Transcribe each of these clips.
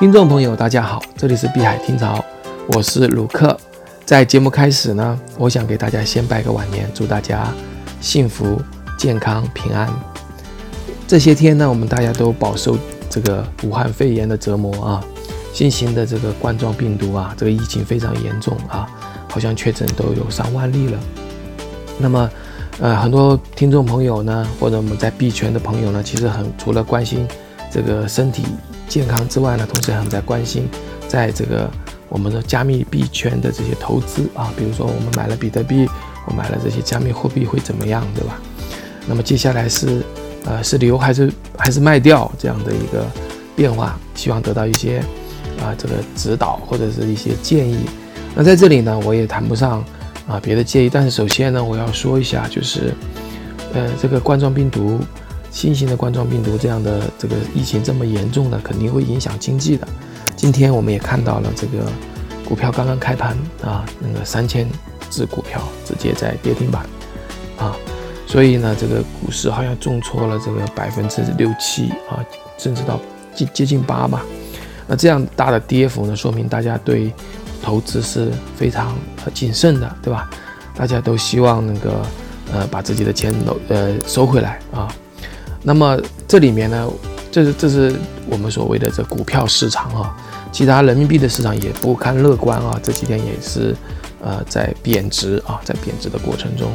听众朋友，大家好，这里是碧海听潮，我是鲁克。在节目开始呢，我想给大家先拜个晚年，祝大家幸福、健康、平安。这些天呢，我们大家都饱受这个武汉肺炎的折磨啊，新型的这个冠状病毒啊，这个疫情非常严重啊，好像确诊都有上万例了。那么，呃，很多听众朋友呢，或者我们在币圈的朋友呢，其实很除了关心这个身体。健康之外呢，同时很在关心，在这个我们的加密币圈的这些投资啊，比如说我们买了比特币，我买了这些加密货币会怎么样，对吧？那么接下来是，呃，是留还是还是卖掉这样的一个变化，希望得到一些啊这个指导或者是一些建议。那在这里呢，我也谈不上啊别的建议，但是首先呢，我要说一下，就是呃这个冠状病毒。新型的冠状病毒这样的这个疫情这么严重的，肯定会影响经济的。今天我们也看到了这个股票刚刚开盘啊，那个三千只股票直接在跌停板啊，所以呢，这个股市好像重挫了这个百分之六七啊，甚至到接接近八吧。那这样大的跌幅呢，说明大家对投资是非常谨慎的，对吧？大家都希望那个呃把自己的钱收呃收回来啊。那么这里面呢，这是这是我们所谓的这股票市场啊，其他人民币的市场也不堪乐观啊，这几天也是呃在贬值啊，在贬值的过程中。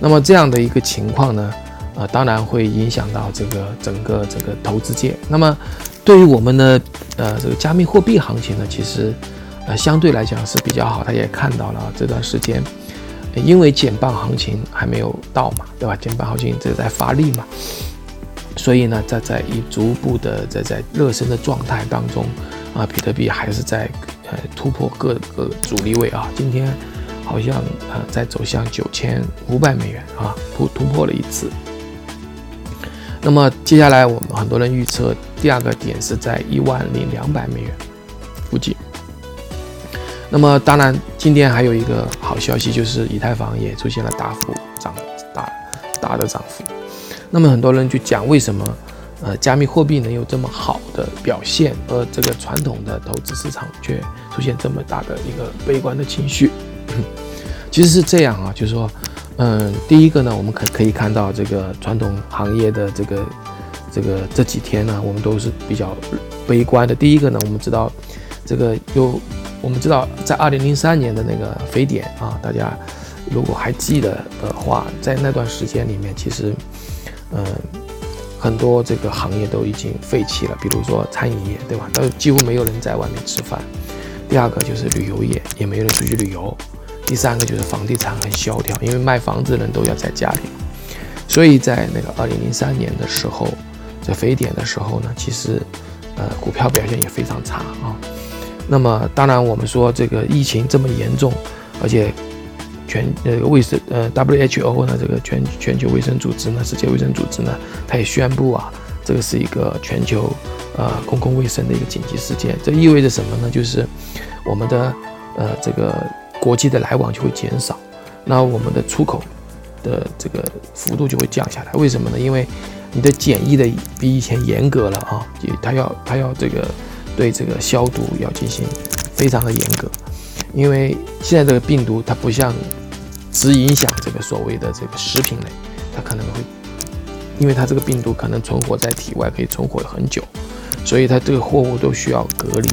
那么这样的一个情况呢，呃，当然会影响到这个整个这个投资界。那么对于我们的呃这个加密货币行情呢，其实呃相对来讲是比较好。他也看到了这段时间，因为减半行情还没有到嘛，对吧？减半行情正在发力嘛。所以呢，在在以逐步的在在热身的状态当中，啊，比特币还是在呃突破各个阻力位啊，今天好像呃在走向九千五百美元啊，突突破了一次。那么接下来我们很多人预测第二个点是在一万零两百美元附近。那么当然今天还有一个好消息，就是以太坊也出现了大幅涨大大的涨幅。那么很多人就讲为什么，呃，加密货币能有这么好的表现，而这个传统的投资市场却出现这么大的一个悲观的情绪？其实是这样啊，就是说，嗯，第一个呢，我们可可以看到这个传统行业的这个这个这几天呢，我们都是比较悲观的。第一个呢，我们知道这个有，我们知道在二零零三年的那个非典啊，大家如果还记得的话，在那段时间里面，其实。嗯，很多这个行业都已经废弃了，比如说餐饮业，对吧？都几乎没有人在外面吃饭。第二个就是旅游业，也没有人出去旅游。第三个就是房地产很萧条，因为卖房子的人都要在家里。所以在那个二零零三年的时候，在非典的时候呢，其实呃股票表现也非常差啊。那么当然我们说这个疫情这么严重，而且。全呃卫生呃 WHO 呢，这个全全球卫生组织呢，世界卫生组织呢，它也宣布啊，这个是一个全球呃公共卫生的一个紧急事件。这意味着什么呢？就是我们的呃这个国际的来往就会减少，那我们的出口的这个幅度就会降下来。为什么呢？因为你的检疫的比以前严格了啊，它要它要这个对这个消毒要进行非常的严格，因为现在这个病毒它不像。只影响这个所谓的这个食品类，它可能会，因为它这个病毒可能存活在体外，可以存活很久，所以它这个货物都需要隔离。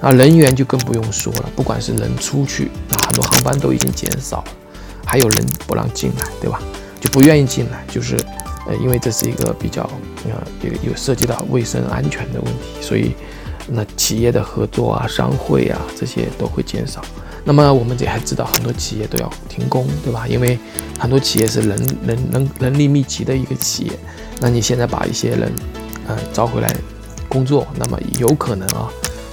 啊，人员就更不用说了，不管是人出去，那很多航班都已经减少，还有人不让进来，对吧？就不愿意进来，就是呃，因为这是一个比较呃有有涉及到卫生安全的问题，所以那企业的合作啊、商会啊这些都会减少。那么我们也还知道很多企业都要停工，对吧？因为很多企业是人人人人力密集的一个企业，那你现在把一些人，呃，招回来工作，那么有可能啊，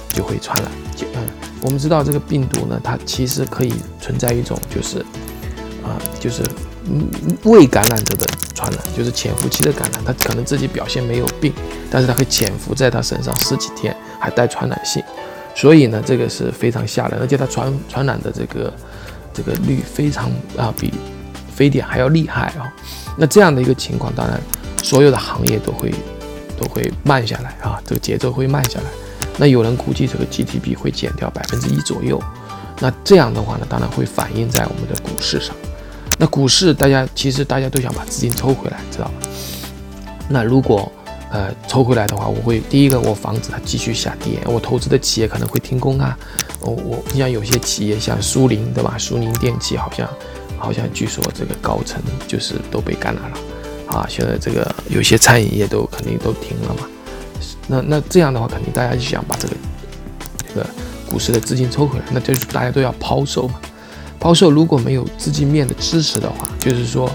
就会传染。就嗯，我们知道这个病毒呢，它其实可以存在一种就是，啊，就是未感染者的传染，就是潜伏期的感染，他可能自己表现没有病，但是他会潜伏在他身上十几天，还带传染性。所以呢，这个是非常吓人，而且它传传染的这个这个率非常啊，比非典还要厉害啊。那这样的一个情况，当然所有的行业都会都会慢下来啊，这个节奏会慢下来。那有人估计这个 GDP 会减掉百分之一左右。那这样的话呢，当然会反映在我们的股市上。那股市大家其实大家都想把资金抽回来，知道吧？那如果呃抽回来的话，我会第一个我防止它继续下跌，我投资的企业可能会停工啊。我我你像有些企业像苏宁对吧？苏宁电器好像好像据说这个高层就是都被感染了啊。现在这个有些餐饮业都肯定都停了嘛。那那这样的话，肯定大家就想把这个这个股市的资金抽回来，那就是大家都要抛售嘛。抛售如果没有资金面的支持的话，就是说，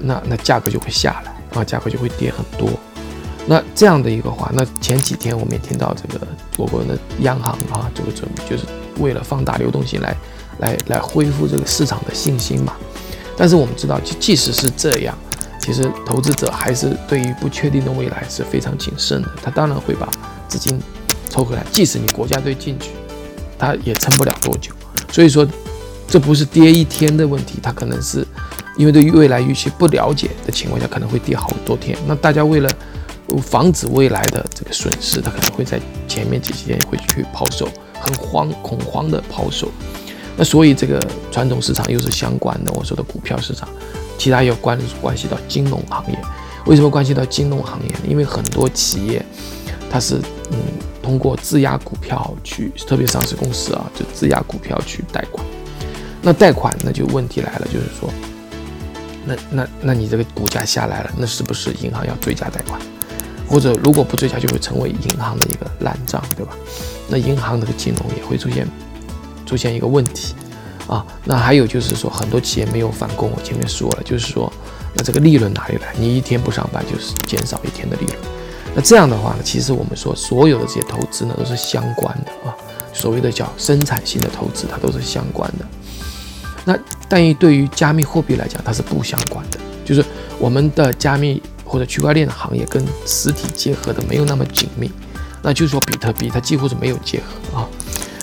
那那价格就会下来啊，价格就会跌很多。那这样的一个话，那前几天我们也听到这个我国的央行啊，这个准备就是为了放大流动性来来来恢复这个市场的信心嘛。但是我们知道，即即使是这样，其实投资者还是对于不确定的未来是非常谨慎的。他当然会把资金抽回来，即使你国家队进去，他也撑不了多久。所以说。这不是跌一天的问题，它可能是因为对未来预期不了解的情况下，可能会跌好多天。那大家为了防止未来的这个损失，他可能会在前面几天会去抛售，很慌恐慌的抛售。那所以这个传统市场又是相关的，我说的股票市场，其他有关关系到金融行业。为什么关系到金融行业？因为很多企业它是嗯通过质押股票去，特别上市公司啊，就质押股票去贷款。那贷款那就问题来了，就是说，那那那你这个股价下来了，那是不是银行要追加贷款？或者如果不追加，就会成为银行的一个烂账，对吧？那银行这个金融也会出现出现一个问题啊。那还有就是说，很多企业没有返工，我前面说了，就是说，那这个利润哪里来？你一天不上班，就是减少一天的利润。那这样的话呢，其实我们说所有的这些投资呢，都是相关的啊。所谓的叫生产性的投资，它都是相关的。那但于对于加密货币来讲，它是不相关的，就是我们的加密或者区块链的行业跟实体结合的没有那么紧密。那就是说，比特币它几乎是没有结合啊。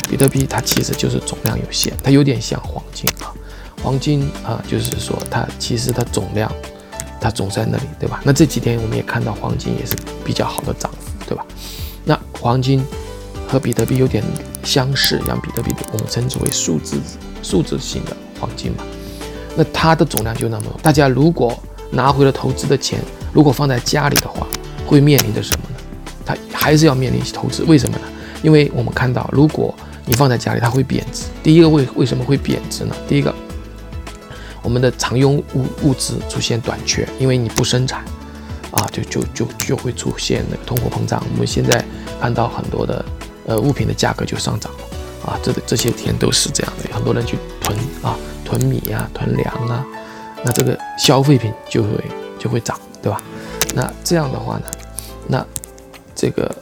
比特币它其实就是总量有限，它有点像黄金啊。黄金啊，就是说它其实它总量它总在那里，对吧？那这几天我们也看到黄金也是比较好的涨幅，对吧？那黄金和比特币有点相似，让比特币我们称之为数字数字性的。黄金嘛，那它的总量就那么多。大家如果拿回了投资的钱，如果放在家里的话，会面临着什么呢？它还是要面临投资。为什么呢？因为我们看到，如果你放在家里，它会贬值。第一个为为什么会贬值呢？第一个，我们的常用物物资出现短缺，因为你不生产，啊，就就就就会出现那个通货膨胀。我们现在看到很多的呃物品的价格就上涨了。啊，这个这些天都是这样的，很多人去囤啊，囤米啊，囤粮啊，那这个消费品就会就会涨，对吧？那这样的话呢，那这个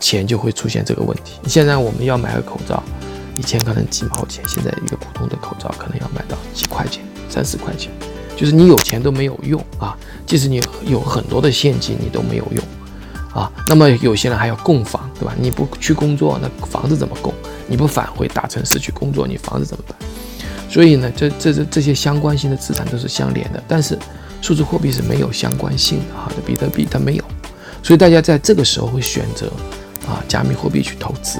钱就会出现这个问题。现在我们要买个口罩，以前可能几毛钱，现在一个普通的口罩可能要买到几块钱、三四块钱，就是你有钱都没有用啊，即使你有很多的现金，你都没有用啊。那么有些人还要供房，对吧？你不去工作，那房子怎么供？你不返回大城市去工作，你房子怎么办？所以呢，这这这这些相关性的资产都是相连的，但是数字货币是没有相关性的哈，比特币它没有，所以大家在这个时候会选择啊加密货币去投资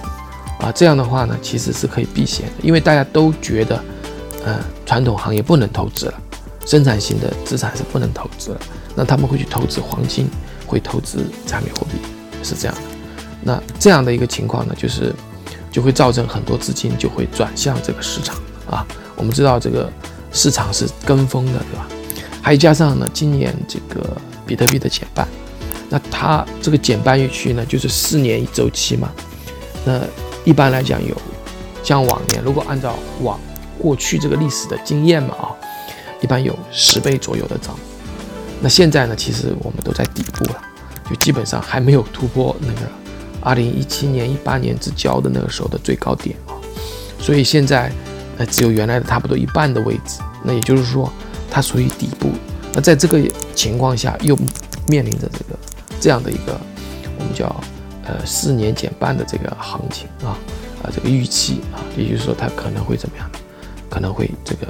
啊，这样的话呢，其实是可以避险的，因为大家都觉得，呃，传统行业不能投资了，生产性的资产是不能投资了，那他们会去投资黄金，会投资加密货币，是这样的。那这样的一个情况呢，就是。就会造成很多资金就会转向这个市场啊。我们知道这个市场是跟风的，对吧？还加上呢，今年这个比特币的减半，那它这个减半预期呢，就是四年一周期嘛。那一般来讲有，像往年如果按照往过去这个历史的经验嘛啊，一般有十倍左右的涨幅。那现在呢，其实我们都在底部了，就基本上还没有突破那个。二零一七年、一八年之交的那个时候的最高点啊，所以现在呃只有原来的差不多一半的位置，那也就是说它属于底部。那在这个情况下，又面临着这个这样的一个我们叫呃四年减半的这个行情啊啊这个预期啊，也就是说它可能会怎么样？可能会这个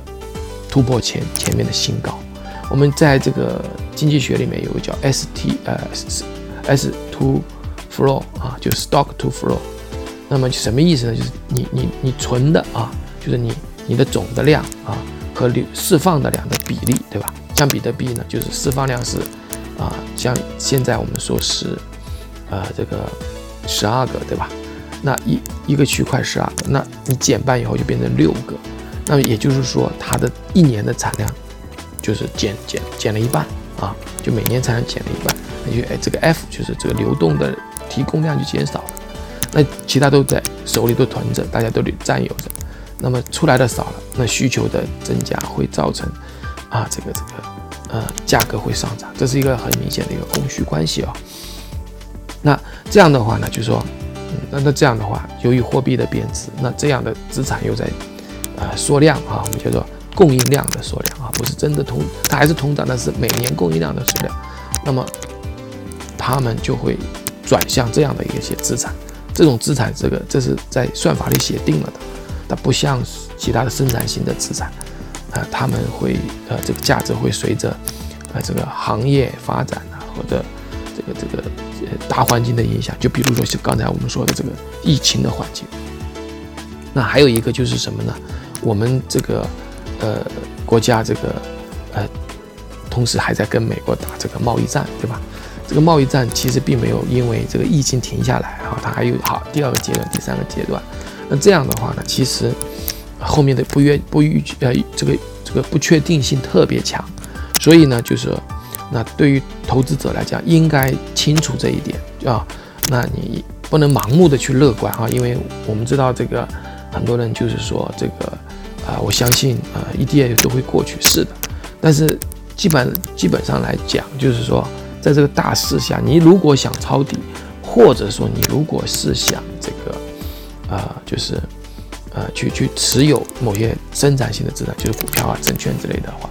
突破前前面的新高。我们在这个经济学里面有个叫 S T 呃 S S two flow 啊，就 stock to flow，那么什么意思呢？就是你你你存的啊，就是你你的总的量啊和流释放的量的比例，对吧？像比特币呢，就是释放量是啊，像现在我们说是呃这个十二个，对吧？那一一个区块十二个，那你减半以后就变成六个，那么也就是说它的一年的产量就是减减减了一半啊，就每年产量减了一半，那就哎这个 F 就是这个流动的提供量就减少了。那其他都在手里都囤着，大家都得占有着，那么出来的少了，那需求的增加会造成啊，这个这个呃价格会上涨，这是一个很明显的一个供需关系啊。那这样的话呢，就说，嗯，那那这样的话，由于货币的贬值，那这样的资产又在呃缩量啊，我们叫做供应量的缩量，不是真的通，它还是通胀，但是每年供应量的数量，那么他们就会转向这样的一些资产。这种资产，这个这是在算法里写定了的，它不像其他的生产性的资产，啊，他们会呃这个价值会随着呃这个行业发展啊，或者这个这个呃大环境的影响，就比如说像刚才我们说的这个疫情的环境，那还有一个就是什么呢？我们这个呃国家这个呃同时还在跟美国打这个贸易战，对吧？这个贸易战其实并没有因为这个疫情停下来啊，它还有好第二个阶段、第三个阶段。那这样的话呢，其实后面的不约不预呃这个这个不确定性特别强，所以呢，就是那对于投资者来讲，应该清楚这一点啊。那你不能盲目的去乐观啊，因为我们知道这个很多人就是说这个啊，我相信啊，E D A 都会过去，是的。但是基本基本上来讲，就是说。在这个大势下，你如果想抄底，或者说你如果是想这个，呃，就是，呃，去去持有某些生产性的资产，就是股票啊、证券之类的话，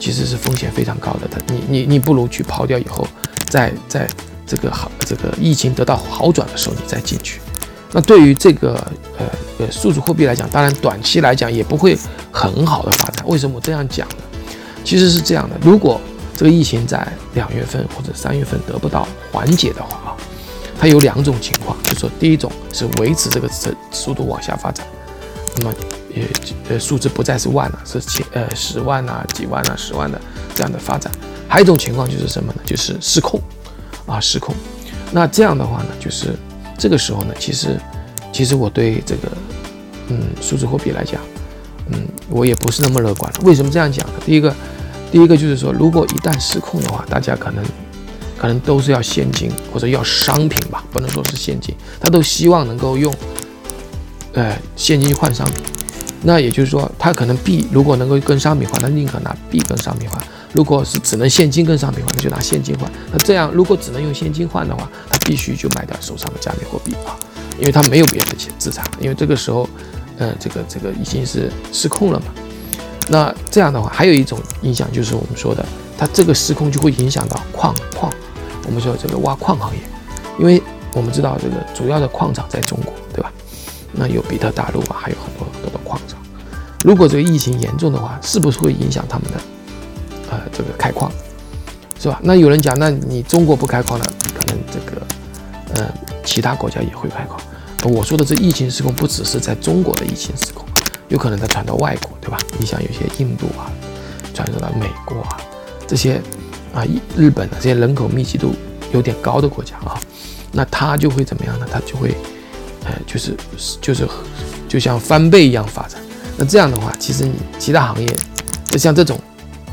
其实是风险非常高的。它，你你你不如去抛掉以后，在在这个好这个疫情得到好转的时候，你再进去。那对于这个呃呃数字货币来讲，当然短期来讲也不会很好的发展。为什么我这样讲呢？其实是这样的，如果这个疫情在两月份或者三月份得不到缓解的话啊，它有两种情况，就说第一种是维持这个速速度往下发展，那么也呃数字不再是万了，是千呃十万呐、几万呐、十万的这样的发展。还有一种情况就是什么呢？就是失控啊，失控。那这样的话呢，就是这个时候呢，其实其实我对这个嗯数字货币来讲，嗯我也不是那么乐观了。为什么这样讲呢？第一个。第一个就是说，如果一旦失控的话，大家可能可能都是要现金或者要商品吧，不能说是现金，他都希望能够用，呃，现金换商品。那也就是说，他可能币如果能够跟商品换，他宁可拿币跟商品换；如果是只能现金跟商品换，那就拿现金换。那这样，如果只能用现金换的话，他必须就卖掉手上的加密货币啊，因为他没有别的钱资产，因为这个时候，呃，这个这个已经是失控了嘛。那这样的话，还有一种影响就是我们说的，它这个失控就会影响到矿矿，我们说这个挖矿行业，因为我们知道这个主要的矿场在中国，对吧？那有比特大陆啊，还有很多很多的矿场。如果这个疫情严重的话，是不是会影响他们的呃这个开矿，是吧？那有人讲，那你中国不开矿了，可能这个呃其他国家也会开矿。我说的这疫情失控，不只是在中国的疫情失控。有可能它传到外国，对吧？你想有些印度啊，传入到美国啊，这些啊，日本啊这些人口密集度有点高的国家啊，那它就会怎么样呢？它就会，呃，就是就是就像翻倍一样发展。那这样的话，其实你其他行业，就像这种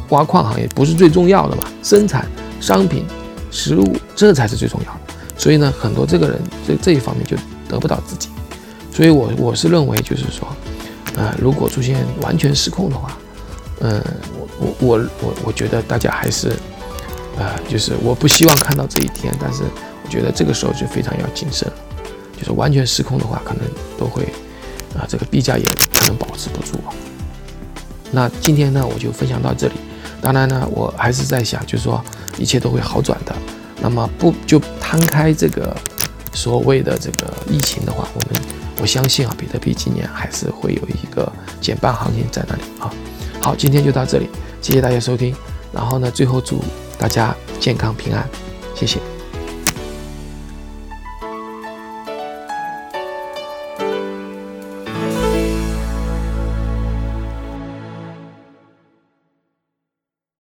挖矿行业不是最重要的嘛？生产商品、食物这才是最重要的。所以呢，很多这个人这这一方面就得不到自己。所以我我是认为就是说。啊，如果出现完全失控的话，嗯，我我我我我觉得大家还是，啊，就是我不希望看到这一天，但是我觉得这个时候就非常要谨慎了，就是完全失控的话，可能都会，啊，这个币价也可能保持不住啊。那今天呢，我就分享到这里。当然呢，我还是在想，就是说一切都会好转的。那么不就摊开这个所谓的这个疫情的话，我们。我相信啊，比特币今年还是会有一个减半行情在那里啊。好，今天就到这里，谢谢大家收听。然后呢，最后祝大家健康平安，谢谢。